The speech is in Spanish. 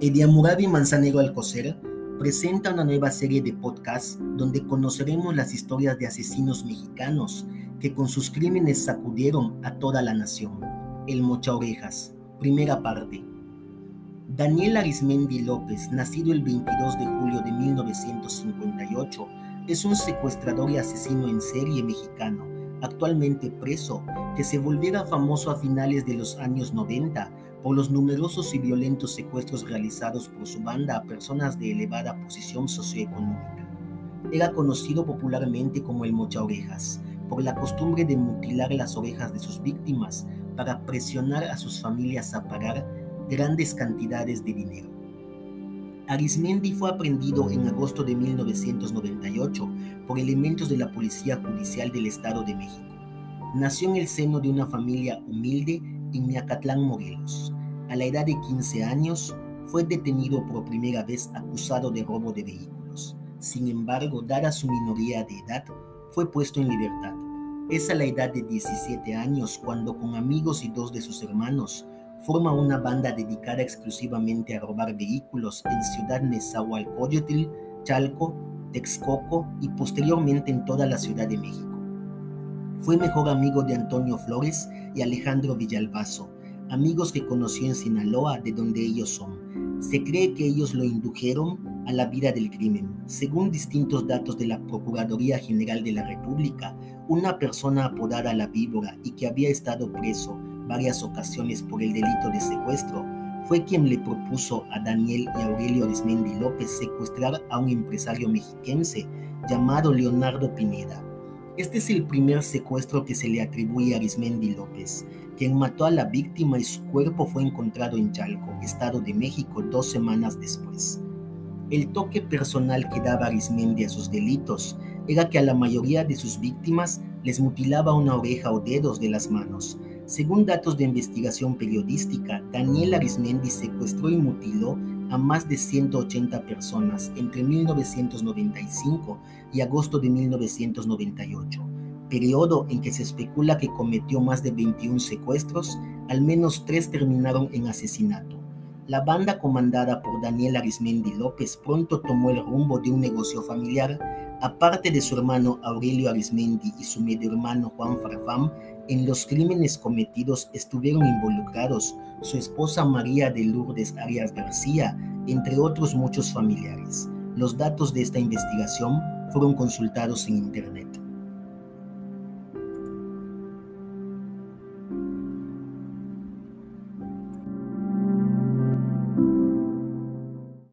Ediamurabi Manzanero Alcocer presenta una nueva serie de podcasts donde conoceremos las historias de asesinos mexicanos que con sus crímenes sacudieron a toda la nación. El Mocha Orejas, primera parte. Daniel Arismendi López, nacido el 22 de julio de 1958, es un secuestrador y asesino en serie mexicano, actualmente preso, que se volviera famoso a finales de los años 90 por los numerosos y violentos secuestros realizados por su banda a personas de elevada posición socioeconómica. Era conocido popularmente como el Mocha Orejas, por la costumbre de mutilar las orejas de sus víctimas para presionar a sus familias a pagar grandes cantidades de dinero. Arismendi fue aprendido en agosto de 1998 por elementos de la Policía Judicial del Estado de México. Nació en el seno de una familia humilde en Miacatlán, Morelos. A la edad de 15 años, fue detenido por primera vez acusado de robo de vehículos. Sin embargo, dada su minoría de edad, fue puesto en libertad. Es a la edad de 17 años cuando con amigos y dos de sus hermanos forma una banda dedicada exclusivamente a robar vehículos en Ciudad Nezahualcóyotl, Chalco, Texcoco y posteriormente en toda la Ciudad de México. Fue mejor amigo de Antonio Flores y Alejandro Villalbazo, amigos que conoció en Sinaloa, de donde ellos son. Se cree que ellos lo indujeron a la vida del crimen. Según distintos datos de la Procuraduría General de la República, una persona apodada La Víbora y que había estado preso varias ocasiones por el delito de secuestro, fue quien le propuso a Daniel y Aurelio Arismendi López secuestrar a un empresario mexiquense llamado Leonardo Pineda. Este es el primer secuestro que se le atribuye a Arismendi López, quien mató a la víctima y su cuerpo fue encontrado en Chalco, Estado de México, dos semanas después. El toque personal que daba Arismendi a sus delitos era que a la mayoría de sus víctimas les mutilaba una oreja o dedos de las manos, según datos de investigación periodística, Daniel Arismendi secuestró y mutiló a más de 180 personas entre 1995 y agosto de 1998, periodo en que se especula que cometió más de 21 secuestros, al menos tres terminaron en asesinato. La banda comandada por Daniel Arismendi López pronto tomó el rumbo de un negocio familiar, aparte de su hermano Aurelio Arismendi y su medio hermano Juan Farfán, en los crímenes cometidos estuvieron involucrados su esposa María de Lourdes Arias García, entre otros muchos familiares. Los datos de esta investigación fueron consultados en Internet.